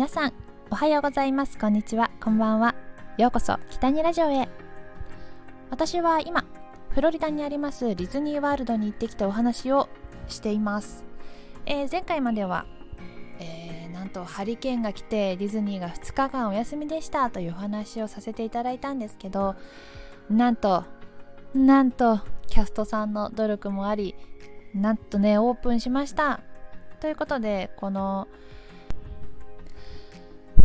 皆さんおはようございます。こんにちは。こんばんは。ようこそ北にラジオへ。私は今フロリダにありますディズニーワールドに行ってきたお話をしています、えー、前回までは、えー、なんとハリケーンが来てディズニーが2日間お休みでしたというお話をさせていただいたんですけどなんとなんとキャストさんの努力もありなんとねオープンしました。ということでこの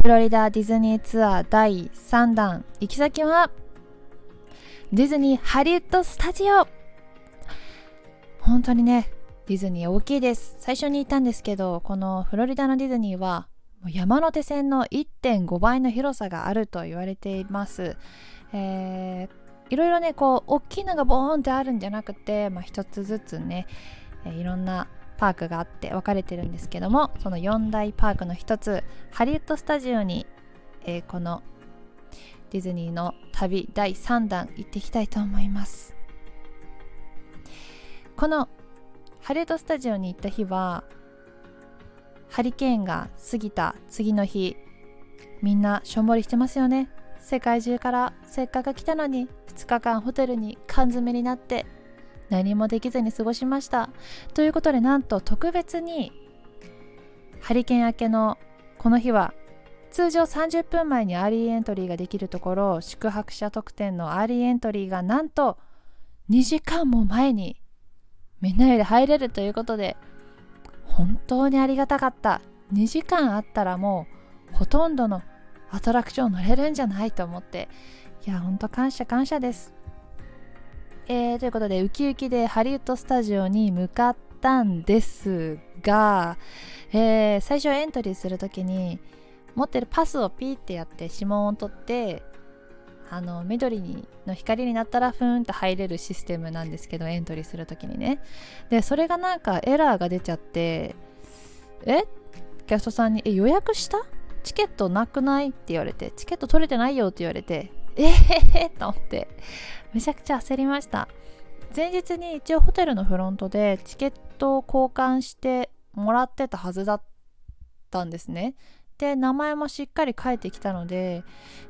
フロリダディズニーツアー第3弾行き先はディズニーハリウッドスタジオ本当にねディズニー大きいです。最初に言ったんですけどこのフロリダのディズニーは山手線の1.5倍の広さがあると言われています、えー、いろいろねこう大きいのがボーンってあるんじゃなくて、まあ、一つずつね、いろんなパークがあって分かれてるんですけどもその4大パークの一つハリウッドスタジオに、えー、このディズニーの旅第3弾行っていきたいと思います。このハリウッドスタジオに行った日はハリケーンが過ぎた次の日みんなしょんぼりしてますよね。世界中からせっかく来たのに2日間ホテルに缶詰になって何もできずに過ごしました。ということでなんと特別にハリケーン明けのこの日は通常30分前に early entry ができるところ宿泊者特典の early entry がなんと2時間も前にみんなより入れるということで本当にありがたかった。2時間あったらもうほとんどのアトラクション乗れるんじゃないと思っていやほんと感謝感謝です。えー、ということでウキウキでハリウッドスタジオに向かったんですが、えー、最初エントリーする時に持ってるパスをピーってやって指紋を取ってあの緑の光になったらふーんと入れるシステムなんですけどエントリーする時にね。でそれがなんかエラーが出ちゃってえ？キャストさんに「え予約した？チケットなくない?」って言われて「チケット取れてないよ」って言われてええー、と思って。めちゃくちゃ焦りました。前日に一応ホテルのフロントでチケットを交換してもらってたはずだったんですね。で名前もしっかり書いてきたので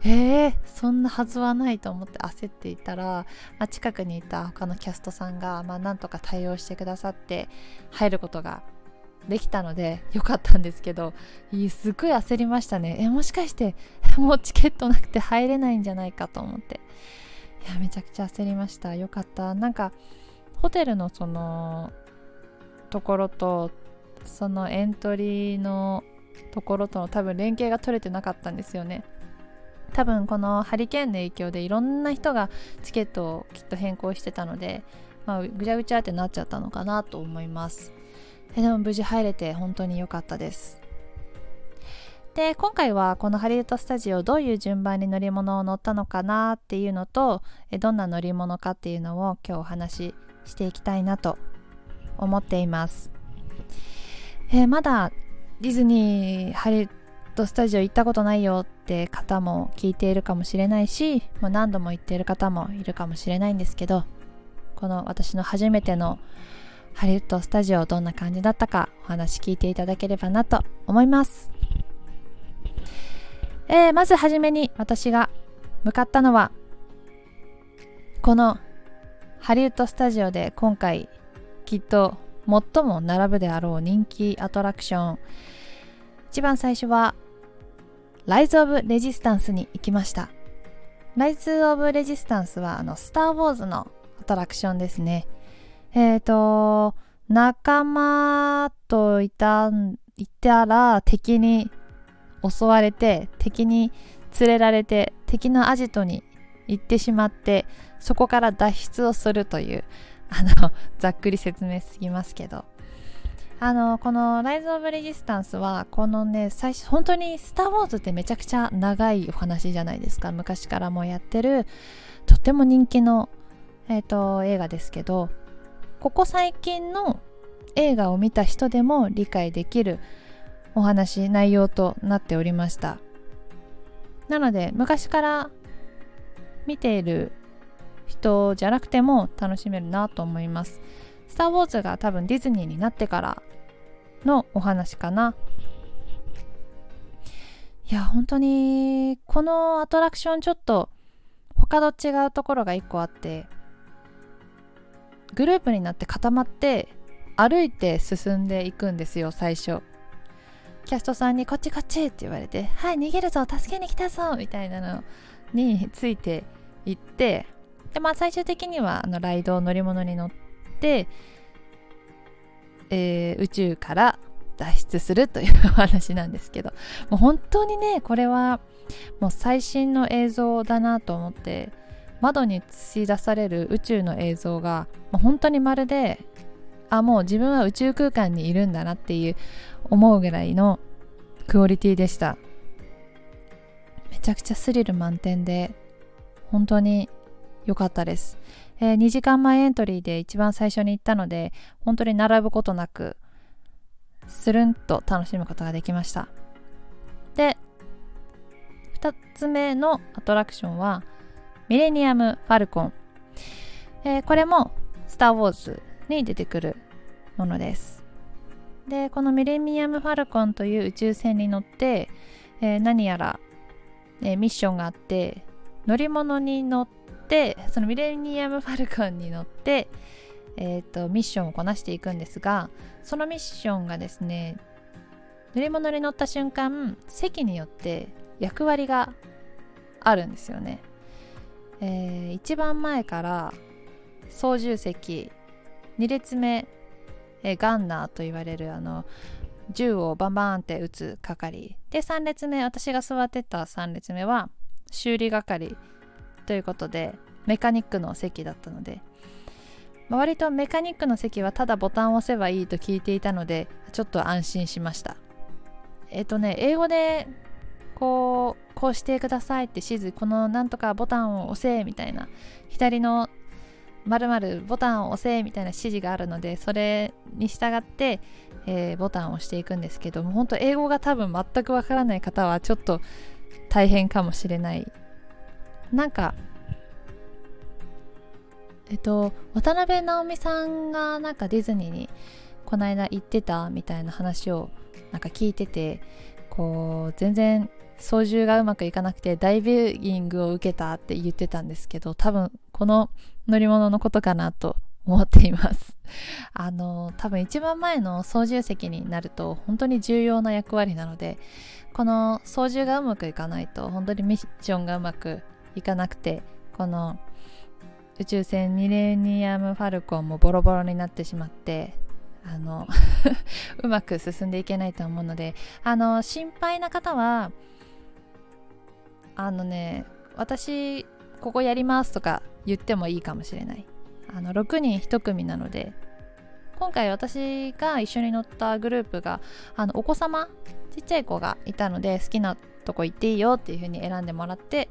えー、そんなはずはないと思って焦っていたら、まあ、近くにいた他のキャストさんが、まあ、なんとか対応してくださって入ることができたのでよかったんですけどすっごい焦りましたね。えもしかして もうチケットなくて入れないんじゃないかと思って。いやめちゃくちゃ焦りました。よかった。なんかホテルのそのところとそのエントリーのところとの多分連携が取れてなかったんですよね。多分このハリケーンの影響でいろんな人がチケットをきっと変更してたので、まあ、ぐちゃぐちゃってなっちゃったのかなと思います。でも無事入れて本当に良かったです。で今回はこのハリウッドスタジオどういう順番に乗り物を乗ったのかなっていうのとどんな乗り物かっていうのを今日お話ししていきたいなと思っています、え、まだディズニーハリウッドスタジオ行ったことないよって方も聞いているかもしれないしもう何度も行っている方もいるかもしれないんですけどこの私の初めてのハリウッドスタジオどんな感じだったかお話聞いていただければなと思います。えー、まずはじめに私が向かったのはこのハリウッドスタジオで今回きっと最も並ぶであろう人気アトラクション。一番最初はライズ・オブ・レジスタンスに行きました。ライズ・オブ・レジスタンスはあのスター・ウォーズのアトラクションですね。えっ、ー、と、仲間といた、いたら敵に襲われて、敵に連れられて、敵のアジトに行ってしまって、そこから脱出をするという、あの、ざっくり説明すぎますけど。あの、このライズ・オブ・レジスタンスは、このね、最初、本当にスター・ウォーズってめちゃくちゃ長いお話じゃないですか。昔からもやってる、とても人気の、えっ、ー、と、映画ですけど、ここ最近の映画を見た人でも理解できるお話内容となっておりました。なので昔から見ている人じゃなくても楽しめるなと思います。スター・ウォーズが多分ディズニーになってからのお話かな。いや本当にこのアトラクションちょっと他と違うところが1個あってグループになって固まって歩いて進んでいくんですよ最初。キャストさんに「こっちこっち」って言われて「はい逃げるぞ助けに来たぞ」みたいなのについていってでまあ最終的にはあのライド乗り物に乗って、えー、宇宙から脱出するというお話なんですけどもう本当にねこれはもう最新の映像だなと思って窓に映し出される宇宙の映像が本当にまるであもう自分は宇宙空間にいるんだなっていう思うぐらいのクオリティでした。めちゃくちゃスリル満点で本当に良かったです、えー、2時間前エントリーで一番最初に行ったので本当に並ぶことなくスルンと楽しむことができました。で2つ目のアトラクションはミレニアム・ファルコン、えー、これもスター・ウォーズに出てくるものです。でこのミレニアム・ファルコンという宇宙船に乗って、えー、何やら、えー、ミッションがあって乗り物に乗ってそのミレニアム・ファルコンに乗って、えーと、ミッションをこなしていくんですがそのミッションがですね乗り物に乗った瞬間席によって役割があるんですよね、えー、一番前から操縦席2列目、えー、ガンナーと言われるあの銃をバンバンって撃つ係。で3列目私が座ってた3列目は修理係ということでメカニックの席だったので。割とメカニックの席はただボタンを押せばいいと聞いていたのでちょっと安心しました。えっ、とね英語でこうこうしてくださいって指示このなんとかボタンを押せみたいな左の〇〇ボタンを押せみたいな指示があるのでそれに従って、えー、ボタンを押していくんですけども本当英語が多分全くわからない方はちょっと大変かもしれない。なんかえっと渡辺直美さんがなんかディズニーにこの間行ってたみたいな話をなんか聞いててこう全然操縦がうまくいかなくてダイビングを受けたって言ってたんですけど多分この乗り物のことかなと思っています。あの多分一番前の操縦席になると本当に重要な役割なのでこの操縦がうまくいかないと本当にミッションがうまくいかなくてこの宇宙船ミレニアム・ファルコンもボロボロになってしまってあの うまく進んでいけないと思うのであの心配な方はあのね私ここやりますとか言ってもいいかもしれない。あの6人1組なので今回私が一緒に乗ったグループがあのお子様ちっちゃい子がいたので好きなとこ行っていいよっていう風に選んでもらって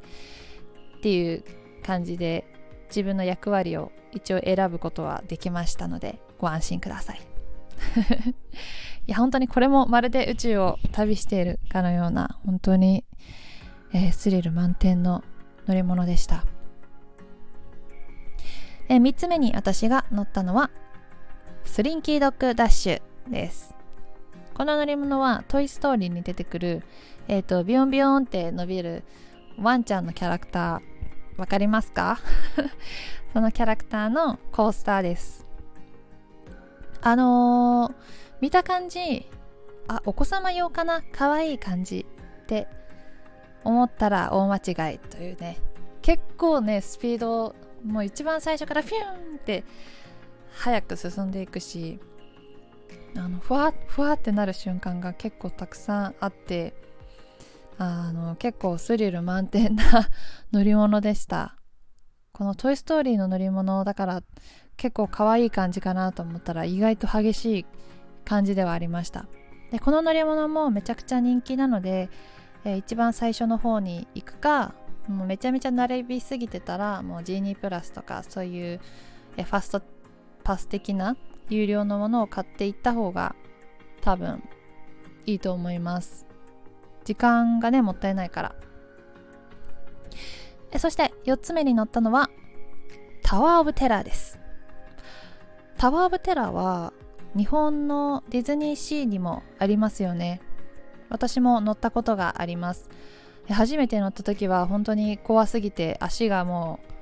っていう感じで自分の役割を一応選ぶことはできましたのでご安心ください。いや本当にこれもまるで宇宙を旅しているかのような本当に、えー、スリル満点の乗り物でした、えー、3つ目に私が乗ったのはスリンキードッグダッシュです。この乗り物はトイ・ストーリーに出てくる、えーと、ビヨンビヨンって伸びるワンちゃんのキャラクター。わかりますか？そのキャラクターのコースターです。あのー、見た感じあお子様用かな？可愛い感じって思ったら大間違いというね。結構ねスピードもう一番最初からフィューンって早く進んでいくしあのふわふわってなる瞬間が結構たくさんあってあの結構スリル満点な乗り物でした。この「トイ・ストーリー」の乗り物だから結構可愛い感じかなと思ったら意外と激しい感じではありました。でこの乗り物もめちゃくちゃ人気なので、えー、一番最初の方に行くかもうめちゃめちゃ慣れびすぎてたらもうジーニープラスとかそういう、えファストパス的な有料のものを買っていった方が多分いいと思います。時間がねもったいないから。えそして4つ目に乗ったのはタワー・オブ・テラーです。タワー・オブ・テラーは日本のディズニーシーにもありますよね。私も乗ったことがあります。初めて乗った時は本当に怖すぎて足がもう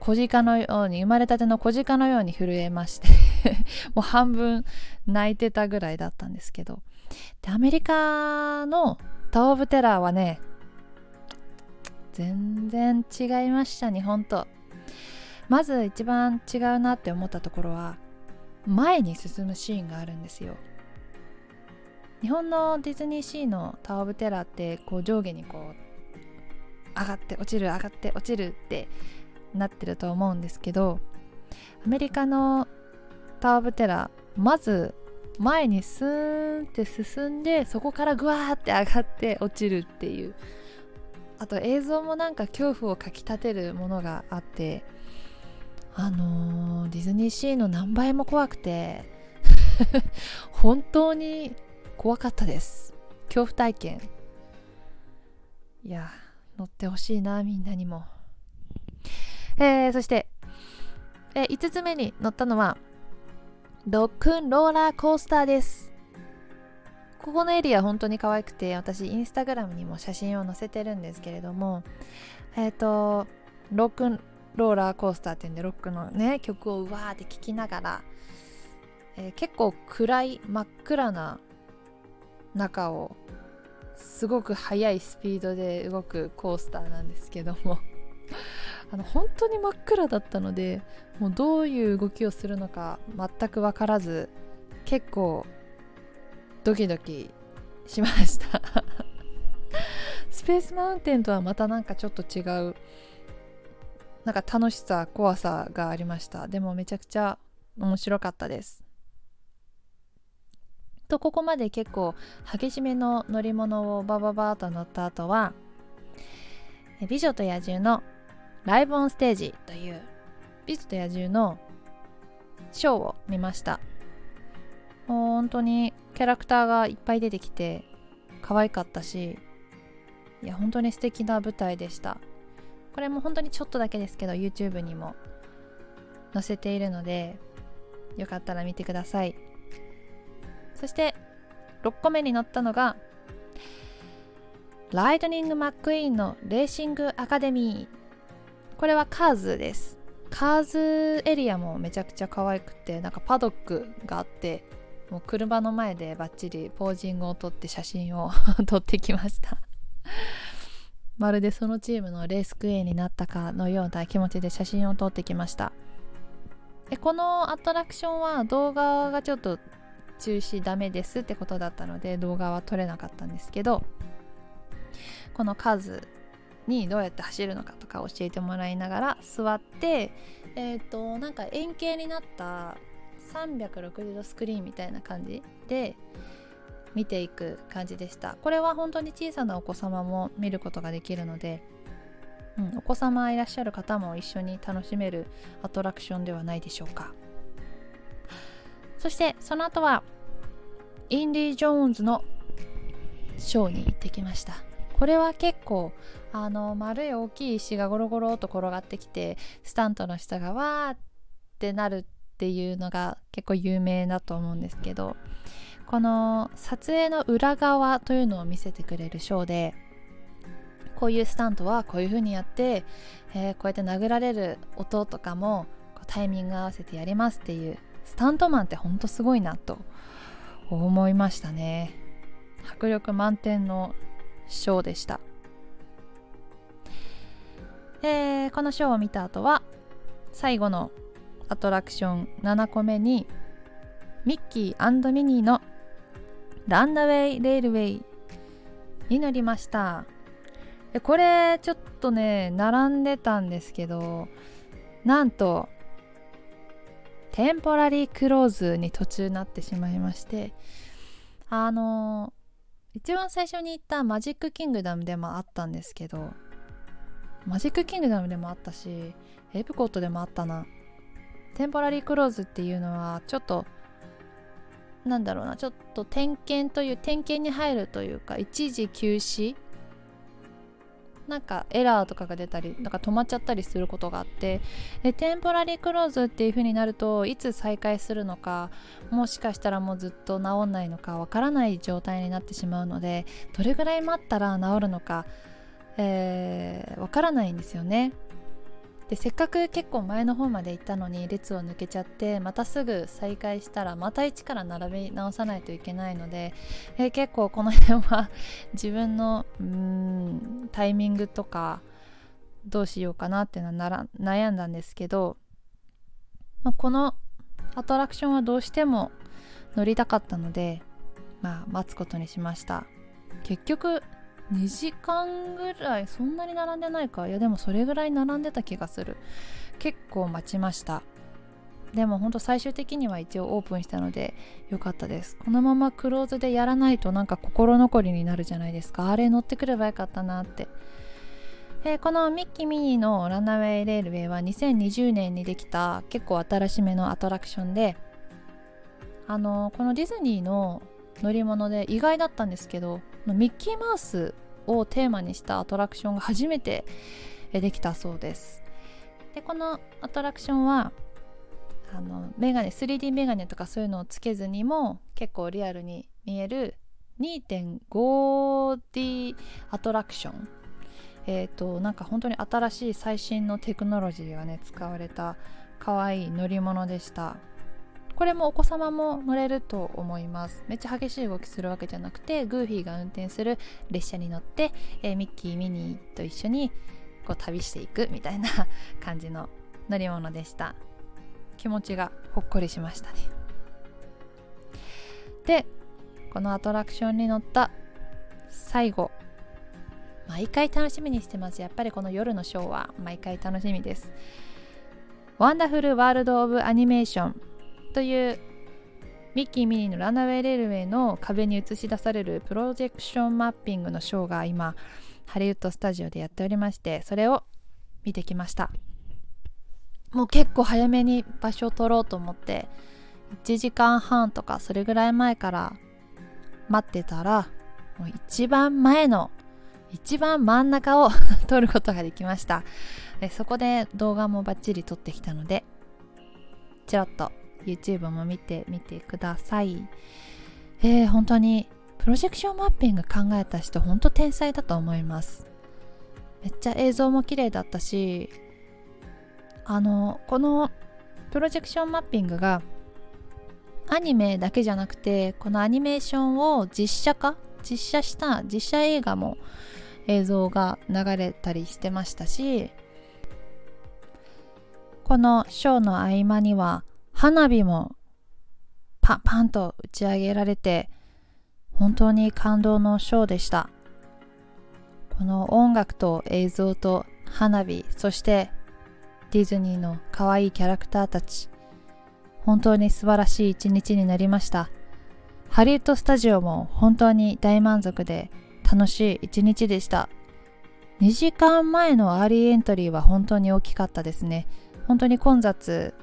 小鹿のように生まれたての小鹿のように震えまして もう半分泣いてたぐらいだったんですけど。でアメリカのタオブテラーはね全然違いました日本と。まず一番違うなって思ったところは前に進むシーンがあるんですよ。日本のディズニーシーのタワー・オブ・テラーってこう上下にこう上がって落ちる上がって落ちるってなってると思うんですけどアメリカのタワー・オブ・テラーまず前にスーンって進んでそこからグワーって上がって落ちるっていう。あと映像もなんか恐怖をかきたてるものがあってあのー、ディズニーシーの何倍も怖くて 本当に怖かったです。恐怖体験。いや乗ってほしいなみんなにも。えー、そして、えー、5つ目に乗ったのはロックンローラーコースターです。ここのエリア本当に可愛くて私インスタグラムにも写真を載せてるんですけれどもえっ、ー、とロックンローラーコースターっていうんでロックのね曲をうわーって聴きながら、えー、結構暗い真っ暗な中をすごく速いスピードで動くコースターなんですけども あの本当に真っ暗だったのでもうどういう動きをするのか全く分からず結構ドキドキしました。スペースマウンテンとはまたなんかちょっと違うなんか楽しさ怖さがありました。でもめちゃくちゃ面白かったです。とここまで結構激しめの乗り物をバババーと乗った後は「美女と野獣」のライブオンステージという美女と野獣のショーを見ました。本当にキャラクターがいっぱい出てきて可愛かったしいや本当に素敵な舞台でした。これも本当にちょっとだけですけど YouTube にも載せているのでよかったら見てください。そして6個目に乗ったのがライトニング・マック・イーンのレーシング・アカデミー。これはカーズです。カーズエリアもめちゃくちゃ可愛くてなんかパドックがあってもう車の前でバッチリポージングを撮って写真を 撮ってきました。まるでそのチームのレースクエーになったかのような気持ちで写真を撮ってきました。でこのアトラクションは動画がちょっと中止ダメですってことだったので動画は撮れなかったんですけどこの数にどうやって走るのかとか教えてもらいながら座ってえっ、ー、となんか円形になった360度スクリーンみたいな感じで見ていく感じでした。これは本当に小さなお子様も見ることができるので、うん、お子様いらっしゃる方も一緒に楽しめるアトラクションではないでしょうか。そしてその後はインディ・ジョーンズのショーに行ってきました。これは結構あの丸い大きい石がゴロゴロと転がってきてスタントの下がわーってなるっていうのが結構有名だと思うんですけどこの撮影の裏側というのを見せてくれるショーでこういうスタントはこういう風にやって、えー、こうやって殴られる音とかもタイミング合わせてやりますっていうスタントマンってほんとすごいなと思いましたね。迫力満点のショーでした、えー、このショーを見た後は最後のアトラクション7個目にミッキーミニーのランナウェイレールウェイに乗りました。これちょっとね並んでたんですけどなんとテンポラリークローズに途中なってしまいましてあの一番最初に行ったマジックキングダムでもあったんですけどマジックキングダムでもあったしエプコットでもあったな。テンポラリークローズっていうのはちょっとなんだろうなちょっと点検という点検に入るというか一時休止なんかエラーとかが出たりなんか止まっちゃったりすることがあってでテンポラリークローズっていう風になるといつ再開するのかもしかしたらもうずっと治んないのかわからない状態になってしまうのでどれぐらい待ったら治るのかわ、えー、からないんですよね。でせっかく結構前の方まで行ったのに列を抜けちゃってまたすぐ再開したらまた一から並べ直さないといけないので、え結構この辺は 自分のうんタイミングとかどうしようかなっていうのは悩んだんですけど、まあ、このアトラクションはどうしても乗りたかったので、まあ、待つことにしました。結局2時間ぐらいそんなに並んでないか。いやでもそれぐらい並んでた気がする。結構待ちました。でもほんと最終的には一応オープンしたので良かったです。このままクローズでやらないとなんか心残りになるじゃないですか。あれ乗ってくればよかったなって。え、このミッキーミニーのランナウェイレールウェイは2020年にできた結構新しめのアトラクションであの、このディズニーの乗り物で意外だったんですけどミッキーマウスをテーマにしたアトラクションが初めてできたそうです。でこのアトラクションはあのメガネ 3D メガネとかそういうのをつけずにも結構リアルに見える 2.5D アトラクション。えっ、ー、となんか本当に新しい最新のテクノロジーがね使われた可愛い乗り物でした。これもお子様も乗れると思います。めっちゃ激しい動きするわけじゃなくてグーフィーが運転する列車に乗って、えー、ミッキーミニーと一緒にこう旅していくみたいな感じの乗り物でした。気持ちがほっこりしましたね。でこのアトラクションに乗った最後毎回楽しみにしてます。やっぱりこの夜のショーは毎回楽しみです。 Wonderful World of Animation というミッキー・ミニーのランナウェイ・レールウェイの壁に映し出されるプロジェクションマッピングのショーが今ハリウッドスタジオでやっておりましてそれを見てきました。もう結構早めに場所を取ろうと思って1時間半とかそれぐらい前から待ってたらもう一番前の一番真ん中を 撮ることができました。でそこで動画もバッチリ撮ってきたのでちょっと YouTube も見てみてください。えー、本当にプロジェクションマッピング考えた人本当天才だと思います。めっちゃ映像も綺麗だったしあのこのプロジェクションマッピングがアニメだけじゃなくてこのアニメーションを実写化実写した実写映画も映像が流れたりしてましたしこのショーの合間には花火もパンパンと打ち上げられて本当に感動のショーでした。この音楽と映像と花火そしてディズニーの可愛いキャラクターたち本当に素晴らしい一日になりました。ハリウッドスタジオも本当に大満足で楽しい一日でした。2時間前の early entry は本当に大きかったですね。本当に混雑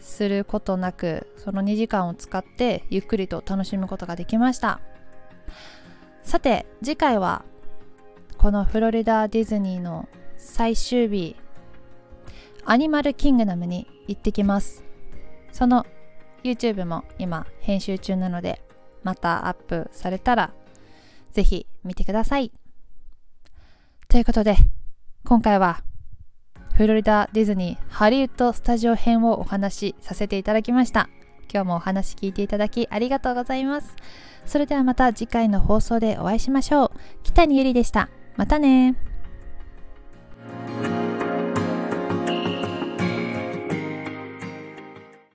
することなくその2時間を使ってゆっくりと楽しむことができました。さて次回はこのフロリダディズニーの最終日アニマルキングダムに行ってきます。その YouTube も今編集中なのでまたアップされたらぜひ見てください。ということで今回はフロリダディズニーハリウッドスタジオ編をお話しさせていただきました。今日もお話聞いていただきありがとうございます。それではまた次回の放送でお会いしましょう。北にゆりでした。またね